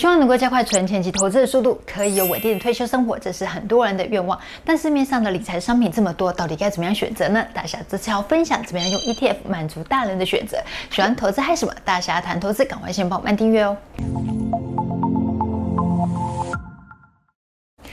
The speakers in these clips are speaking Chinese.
希望能够加快存钱及投资的速度，可以有稳定的退休生活，这是很多人的愿望。但市面上的理财商品这么多，到底该怎么样选择呢？大侠这次要分享怎么样用 ETF 满足大人的选择。喜欢投资还什么？大侠谈投资，赶快先帮我们订阅哦。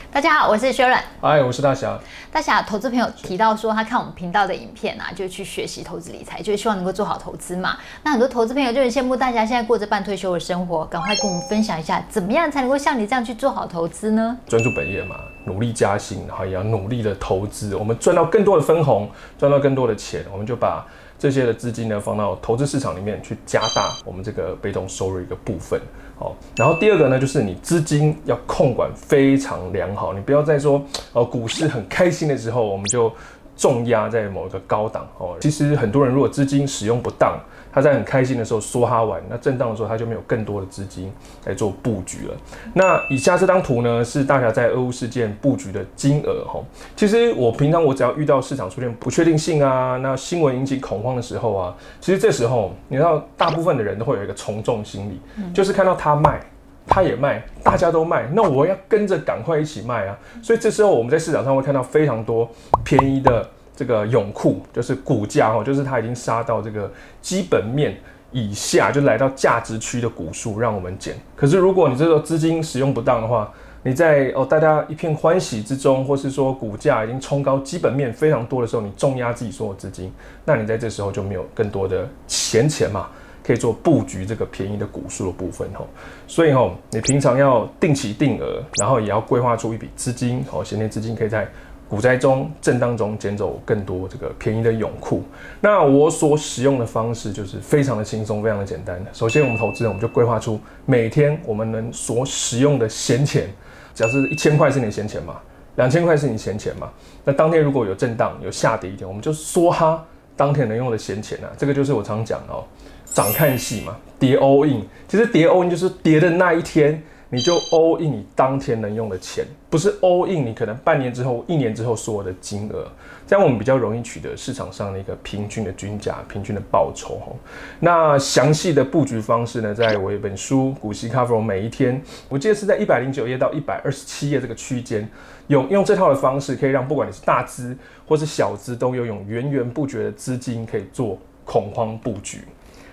大家好，我是 Sharon。嗨，我是大侠。大侠，投资朋友提到说，他看我们频道的影片啊，就去学习投资理财，就是希望能够做好投资嘛。那很多投资朋友就很羡慕大侠现在过着半退休的生活，赶快跟我们分享一下，怎么样才能够像你这样去做好投资呢？专注本业嘛，努力加薪，然后也要努力的投资，我们赚到更多的分红，赚到更多的钱，我们就把这些的资金呢放到投资市场里面去，加大我们这个被动收入一个部分。好，然后第二个呢，就是你资金要控管非常良好，你不要再说呃，股市很开心的时候，我们就重压在某一个高档哦。其实很多人如果资金使用不当，他在很开心的时候梭哈完，那震荡的时候他就没有更多的资金来做布局了。那以下这张图呢，是大家在俄乌事件布局的金额哈。其实我平常我只要遇到市场出现不确定性啊，那新闻引起恐慌的时候啊，其实这时候你知道，大部分的人都会有一个从众心理，就是看到他卖，他也卖，大家都卖，那我要跟着赶快一起卖啊。所以这时候我们在市场上会看到非常多便宜的。这个永库就是股价哦，就是它已经杀到这个基本面以下，就来到价值区的股数，让我们减。可是如果你这个资金使用不当的话，你在哦大家一片欢喜之中，或是说股价已经冲高，基本面非常多的时候，你重压自己所有资金，那你在这时候就没有更多的闲钱嘛，可以做布局这个便宜的股数的部分吼。所以吼，你平常要定期定额，然后也要规划出一笔资金哦，闲钱资金可以在。股灾中、震荡中捡走更多这个便宜的永库。那我所使用的方式就是非常的轻松，非常的简单。首先，我们投资人我们就规划出每天我们能所使用的闲钱，假设一千块是你的闲钱嘛，两千块是你闲钱嘛。那当天如果有震荡、有下跌一点，我们就梭哈当天能用的闲钱啊。这个就是我常讲哦，涨看戏嘛，跌 all in。其实跌 all in 就是跌的那一天。你就 all in 你当天能用的钱，不是 all in 你可能半年之后、一年之后所有的金额，这样我们比较容易取得市场上的一个平均的均价、平均的报酬。那详细的布局方式呢，在我一本书《股息 Cover》每一天，我记得是在一百零九页到一百二十七页这个区间，用用这套的方式，可以让不管你是大资或是小资，都拥有源源不绝的资金可以做恐慌布局。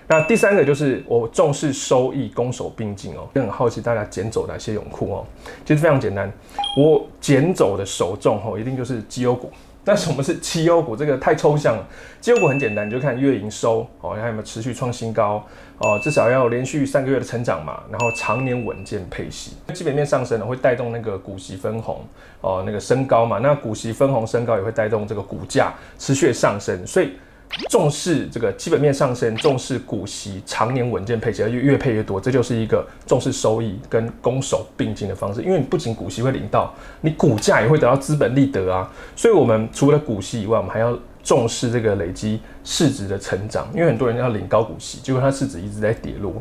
那第三个就是我重视收益，攻守并进哦。也很好奇大家捡走哪些泳裤哦？其实非常简单，我捡走的首重哦，一定就是绩优股。那什么是绩优股？这个太抽象了。绩优股很简单，你就看月营收哦，看有没有持续创新高哦，至少要连续三个月的成长嘛，然后常年稳健配息，基本面上升了会带动那个股息分红哦，那个升高嘛。那股息分红升高也会带动这个股价持续上升，所以。重视这个基本面上升，重视股息常年稳健配息，而越越配越多，这就是一个重视收益跟攻守并进的方式。因为你不仅股息会领到，你股价也会得到资本利得啊。所以，我们除了股息以外，我们还要重视这个累积市值的成长。因为很多人要领高股息，结果它市值一直在跌落。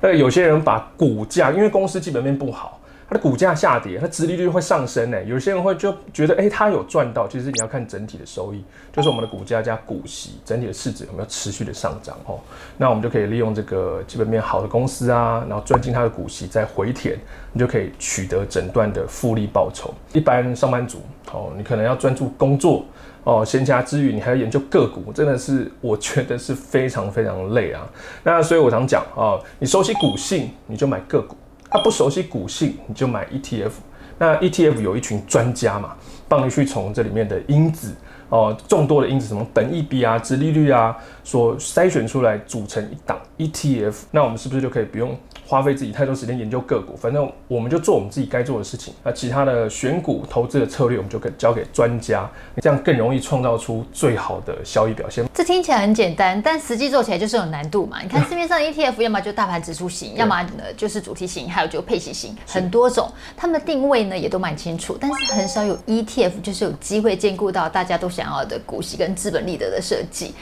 那有些人把股价，因为公司基本面不好。它的股价下跌，它殖利率会上升呢。有些人会就觉得，哎、它有赚到。其实你要看整体的收益，就是我们的股价加股息，整体的市值有没有持续的上涨哦。那我们就可以利用这个基本面好的公司啊，然后赚进它的股息，再回填，你就可以取得整段的复利报酬。一般上班族哦，你可能要专注工作哦，闲暇之余你还要研究个股，真的是我觉得是非常非常累啊。那所以我常讲啊，你熟悉股性，你就买个股。他不熟悉股性，你就买 ETF。那 ETF 有一群专家嘛，帮你去从这里面的因子哦，众多的因子，什么等一比啊、殖利率啊，所筛选出来组成一档 ETF。那我们是不是就可以不用？花费自己太多时间研究个股，反正我们就做我们自己该做的事情。那其他的选股投资的策略，我们就交给专家，这样更容易创造出最好的交易表现。这听起来很简单，但实际做起来就是有难度嘛。你看市面上的 ETF，要么就大盘指数型，要么呢就是主题型，还有就配息型，很多种。他们的定位呢也都蛮清楚，但是很少有 ETF 就是有机会兼顾到大家都想要的股息跟资本利得的设计。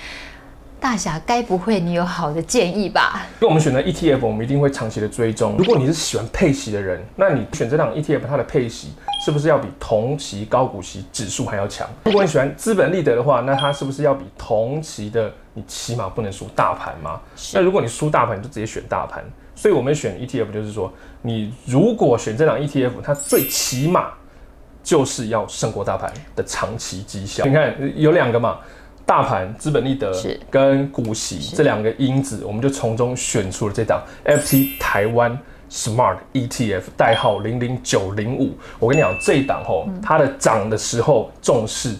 大侠，该不会你有好的建议吧？因为我们选择 ETF，我们一定会长期的追踪。如果你是喜欢配息的人，那你选这档 ETF，它的配息是不是要比同期高股息指数还要强？如果你喜欢资本利得的话，那它是不是要比同期的你起码不能输大盘吗？那如果你输大盘，你就直接选大盘。所以我们选 ETF 就是说，你如果选这档 ETF，它最起码就是要胜过大盘的长期绩效。你看有两个嘛，大盘、资本利得跟股息这两个因子，我们就从中选出了这档 FT 台湾 Smart ETF，代号零零九零五。我跟你讲，这一档吼，它的涨的时候重视。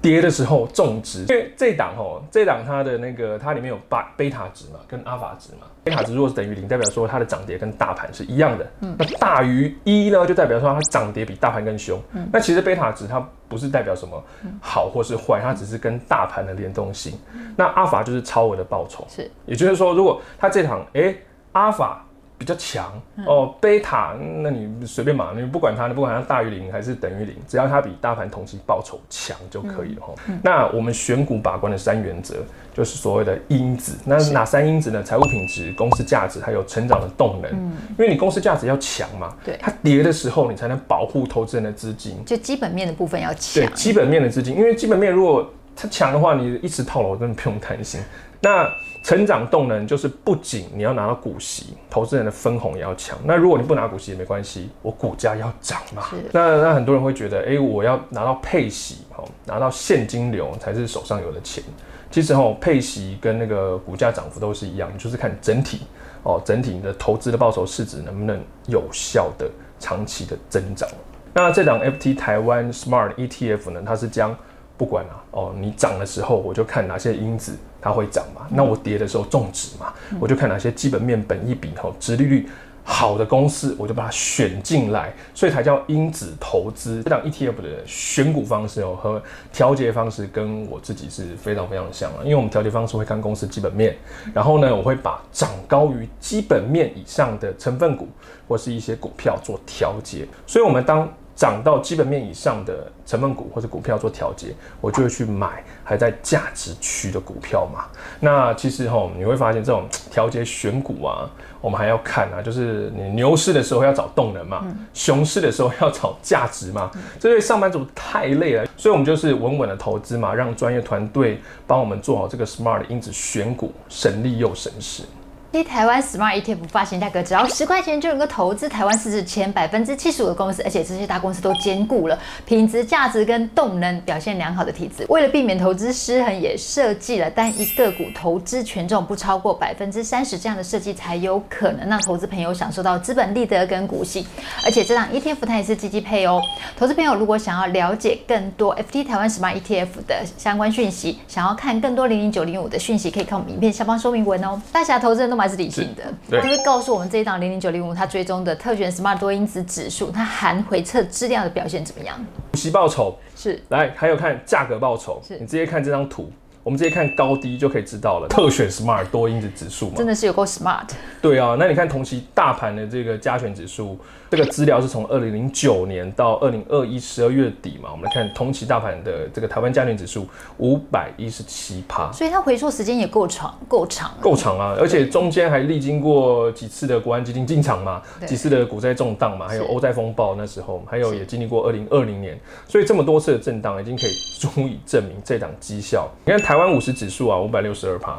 跌的时候重值，因为这档哦，这档它的那个它里面有巴贝塔值嘛，跟阿法值嘛。贝塔值如果是等于零，代表说它的涨跌跟大盘是一样的。嗯，那大于一呢，就代表说它涨跌比大盘更凶。嗯，那其实贝塔值它不是代表什么好或是坏，它只是跟大盘的联动性。那阿法就是超额的报酬。是，也就是说，如果它这档哎阿法。比较强哦，贝塔，那你随便嘛，你不管它，你不管它大于零还是等于零，只要它比大盘同期报酬强就可以了哈。嗯嗯、那我们选股把关的三原则，就是所谓的因子。那哪三因子呢？财务品质、公司价值，还有成长的动能。嗯、因为你公司价值要强嘛，对，它跌的时候，你才能保护投资人的资金。就基本面的部分要强。对，基本面的资金，因为基本面如果它强的话，你一直套牢，真的不用担心。那成长动能就是不仅你要拿到股息，投资人的分红也要强。那如果你不拿股息也没关系，我股价要涨嘛。那那很多人会觉得，哎、欸，我要拿到配息，拿到现金流才是手上有的钱。其实哦，配息跟那个股价涨幅都是一样，就是看整体哦，整体你的投资的报酬市值能不能有效的长期的增长。那这档 FT 台湾 Smart ETF 呢，它是将不管啊，哦，你涨的时候我就看哪些因子它会涨嘛，那我跌的时候重值嘛，我就看哪些基本面、本益比、吼，殖利率好的公司，我就把它选进来，所以才叫因子投资。这档 ETF 的选股方式哦和调节方式跟我自己是非常非常像啊，因为我们调节方式会看公司基本面，然后呢，我会把涨高于基本面以上的成分股或是一些股票做调节，所以我们当。涨到基本面以上的成分股或者股票做调节，我就会去买还在价值区的股票嘛。那其实齁，你会发现这种调节选股啊，我们还要看啊，就是你牛市的时候要找动能嘛，熊市的时候要找价值嘛。这对上班族太累了，所以我们就是稳稳的投资嘛，让专业团队帮我们做好这个 smart 因子选股，省力又省时。其实台湾 Smart ETF 发行价格只要十块钱就能够投资台湾市值前百分之七十五的公司，而且这些大公司都兼顾了品质、价值跟动能表现良好的体质。为了避免投资失衡，也设计了单一个股投资权重不超过百分之三十这样的设计，才有可能让投资朋友享受到资本利得跟股息。而且这档 ETF 它也是积极配哦。投资朋友如果想要了解更多 FT 台湾 Smart ETF 的相关讯息，想要看更多零零九零五的讯息，可以看我们影片下方说明文哦。大侠投资人都。还是理性的，对，就会告诉我们这一档零零九零五，它追踪的特选 Smart 多因子指数，它含回测质量的表现怎么样？股息报酬。是，来还有看价格报酬，是。你直接看这张图。我们直接看高低就可以知道了。特选 Smart 多因子指数嘛，真的是有够 Smart。对啊，那你看同期大盘的这个加权指数，这个资料是从二零零九年到二零二一十二月底嘛。我们来看同期大盘的这个台湾加权指数五百一十七趴，所以它回溯时间也够长，够长，够长啊！而且中间还历经过几次的国安基金进场嘛，几次的股债重荡嘛，还有欧债风暴那时候，还有也经历过二零二零年，所以这么多次的震荡，已经可以足以证明这档绩效。你看台。台湾五十指数啊，五百六十二趴，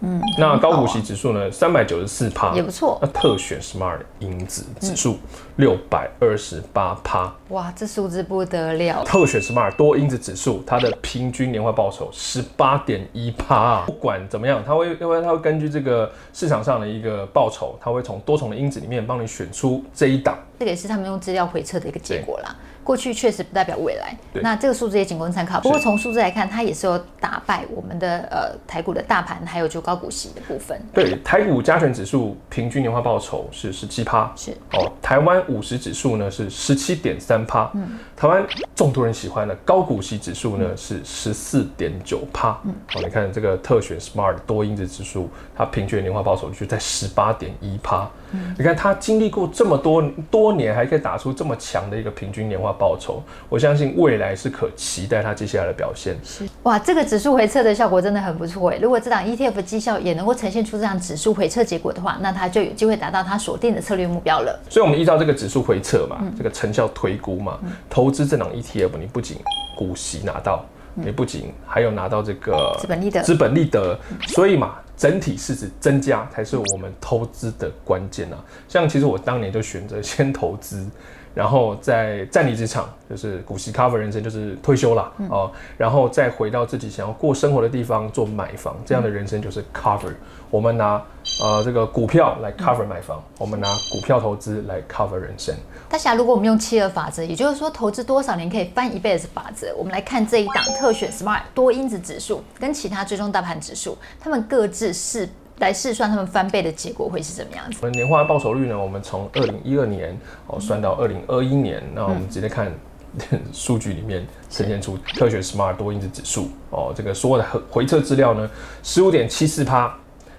嗯，那高股息指数呢，三百九十四趴，也不错。那特选 Smart 因子指数六百二十八趴，哇，这数字不得了。特选 Smart 多因子指数，它的平均年化报酬十八点一趴。不管怎么样，它会因为它会根据这个市场上的一个报酬，它会从多重的因子里面帮你选出这一档。这个也是他们用资料回测的一个结果啦。过去确实不代表未来，对。那这个数字也仅供参考。不过从数字来看，它也是有打败我们的呃台股的大盘，还有就高股息的部分。对，台股加权指数平均年化报酬是十七趴，是。哦。台湾五十指数呢是十七点三趴，嗯，台湾众多人喜欢的高股息指数呢是十四点九趴，嗯，哦，你看这个特选 Smart 多因子指数，它平均年化报酬就在十八点一趴，嗯，你看它经历过这么多多年，还可以打出这么强的一个平均年化。报酬，我相信未来是可期待它接下来的表现。是哇，这个指数回撤的效果真的很不错哎。如果这档 ETF 绩效也能够呈现出这样指数回撤结果的话，那它就有机会达到它锁定的策略目标了。所以，我们依照这个指数回撤嘛，嗯、这个成效推估嘛，嗯、投资这档 ETF，你不仅股息拿到，嗯、你不仅还有拿到这个资本利得，资本利得。所以嘛，整体市值增加才是我们投资的关键啊。像其实我当年就选择先投资。然后再暂离职场，就是股息 cover 人生，就是退休了哦。然后再回到自己想要过生活的地方做买房，这样的人生就是 cover。我们拿呃这个股票来 cover 买房，我们拿股票投资来 cover 人生。大侠，如果我们用七二法则，也就是说投资多少年可以翻一辈子法则，我们来看这一档特选 Smart 多因子指数跟其他追踪大盘指数，他们各自是。来试算他们翻倍的结果会是怎么样子？我们年化报酬率呢？我们从二零一二年哦算到二零二一年，那我们直接看 数据里面呈现出科学 Smart 多因子指数哦，这个所有的回测资料呢，十五点七四趴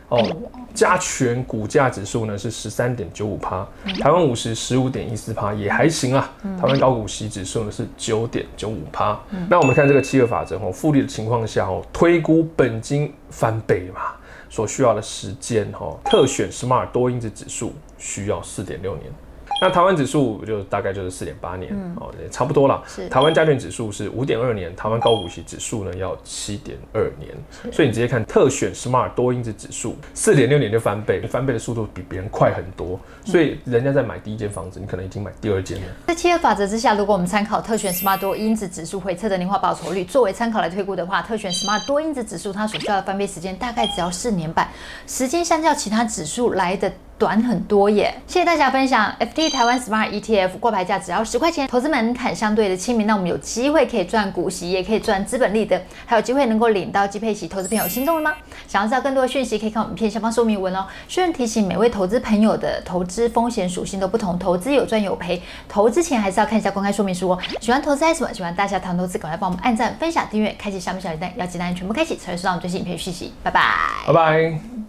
哦，加权股价指数呢是十三点九五趴，台湾五十十五点一四趴也还行啊，台湾高股息指数呢是九点九五趴。那我们看这个七二法则哦，复利的情况下哦，推估本金翻倍嘛。所需要的时间，哈，特选 Smart 多因子指数需要四点六年。那台湾指数就大概就是四点八年，哦、嗯，也差不多了。是台湾加权指数是五点二年，台湾高股息指数呢要七点二年。所以你直接看特选 Smart 多因子指数，四点六年就翻倍，翻倍的速度比别人快很多。所以人家在买第一间房子，你可能已经买第二间了。在七二法则之下，如果我们参考特选 Smart 多因子指数回测的年化报酬率作为参考来推估的话，特选 Smart 多因子指数它所需要的翻倍时间大概只要四年半，时间相较其他指数来的。短很多耶！谢谢大家分享。FT 台湾 Smart ETF 挂牌价只要十块钱，投资门槛相对的亲民，那我们有机会可以赚股息，也可以赚资本利得，还有机会能够领到基配息。投资朋友心动了吗？想要知道更多的讯息，可以看我们片下方说明文哦。顺便提醒每位投资朋友的投资风险属性都不同，投资有赚有赔，投资前还是要看一下公开说明书哦。喜欢投资还是什么？喜欢大侠谈投资，赶快帮我们按赞、分享、订阅、开启下面小铃铛，要记得全部开启，才会收到我们最新影片讯息。拜拜，拜拜。